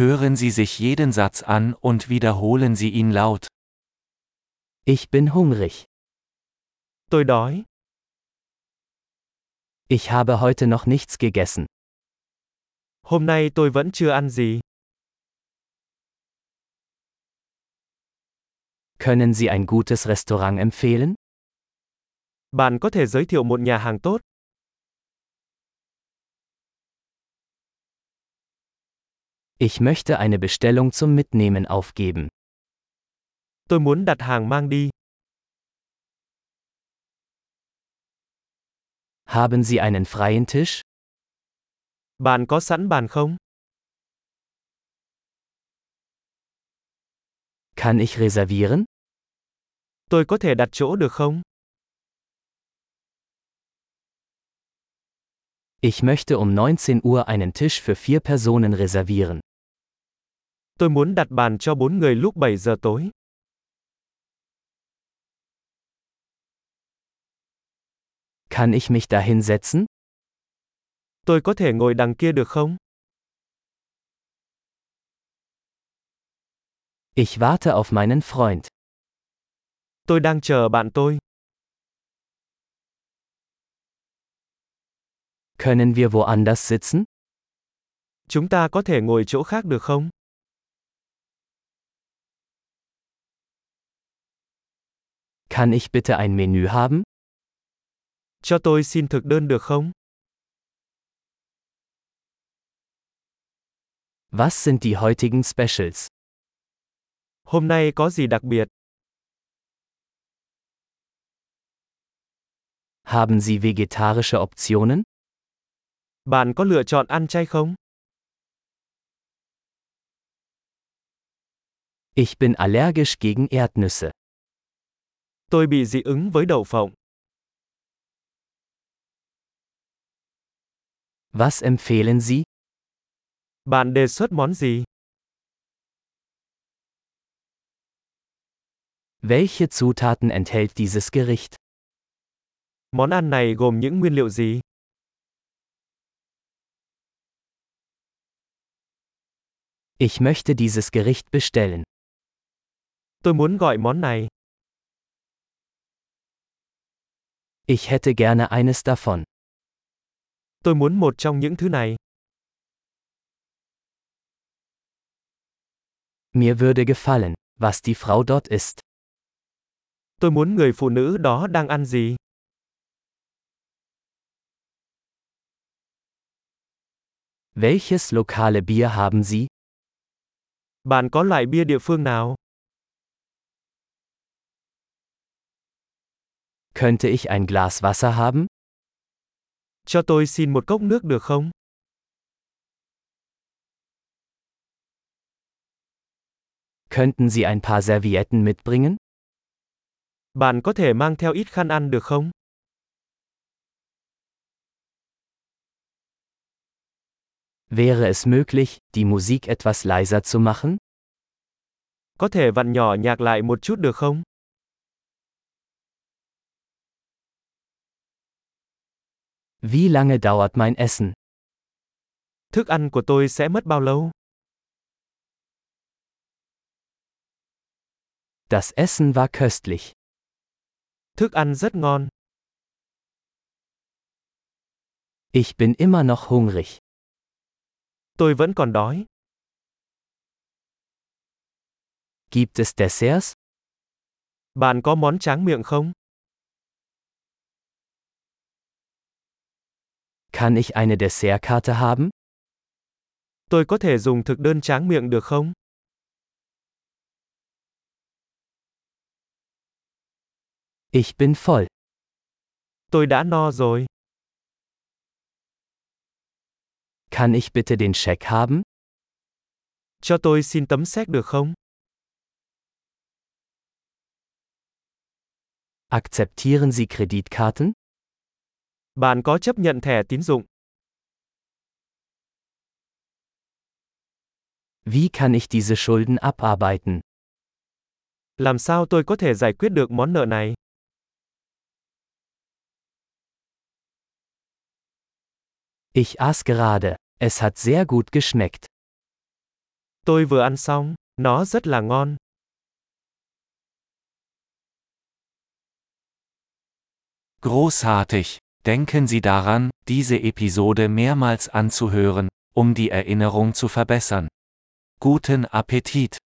Hören Sie sich jeden Satz an und wiederholen Sie ihn laut. Ich bin hungrig. Tôi đói. Ich habe heute noch nichts gegessen. Hôm nay tôi vẫn chưa ăn gì. Können Sie ein gutes Restaurant empfehlen? Bạn có thể giới thiệu một nhà hàng tốt. Ich möchte eine Bestellung zum Mitnehmen aufgeben. Tôi muốn đặt hàng mang đi. Haben Sie einen freien Tisch? Bạn có sẵn bàn không? Kann ich reservieren? Tôi có thể đặt chỗ được không? Ich möchte um 19 Uhr einen Tisch für vier Personen reservieren. Tôi muốn đặt bàn cho bốn người lúc 7 giờ tối. Kann ich mich da hinsetzen? Tôi có thể ngồi đằng kia được không? Ich warte auf meinen Freund. Tôi đang chờ bạn tôi. Können wir woanders sitzen? Chúng ta có thể ngồi chỗ khác được không? Kann ich bitte ein Menü haben? Cho tôi xin thực đơn được không? Was sind die heutigen Specials? Hôm nay có gì đặc biệt? Haben Sie vegetarische Optionen? Bạn có lựa chọn ăn chay không? Ich bin allergisch gegen Erdnüsse. Tôi bị dị ứng với đậu phộng. Was empfehlen Sie? Bạn đề xuất món gì? Welche Zutaten enthält dieses Gericht? Món ăn này gồm những nguyên liệu gì? Ich möchte dieses Gericht bestellen. Tôi muốn gọi món này. Ich hätte gerne eines davon. Tôi muốn một trong những thứ này. Mir würde gefallen, was die Frau dort isst. Tôi muốn người phụ nữ đó đang ăn gì. Welches lokale Bier haben Sie? Bạn có loại bia địa phương nào? Könnte ich ein Glas Wasser haben? Cho tôi xin một cốc nước được không? Könnten Sie ein paar Servietten mitbringen? Bạn có thể mang theo ít khăn ăn được không? Wäre es möglich, die Musik etwas leiser zu machen? Có thể vặn nhỏ nhạc lại một chút được không? Wie lange dauert mein Essen? Thức ăn của tôi sẽ mất bao lâu? Das Essen war köstlich. Thức ăn rất ngon. Ich bin immer noch hungrig. Tôi vẫn còn đói. Gibt es Desserts? Bạn có món tráng miệng không? Kann ich eine Dessertkarte haben? Tôi có thể dùng thực đơn tráng miệng được không? Ich bin voll. Tôi đã no rồi. Kann ich bitte den Scheck haben? Cho tôi xin tấm séc được không? Akzeptieren Sie Kreditkarten? Bạn có chấp nhận thẻ tín dụng? Wie kann ich diese Schulden abarbeiten? Làm sao tôi có thể giải quyết được món nợ này? Ich aß gerade. Es hat sehr gut geschmeckt. Tôi vừa ăn xong, nó rất là ngon. Großartig! Denken Sie daran, diese Episode mehrmals anzuhören, um die Erinnerung zu verbessern. Guten Appetit!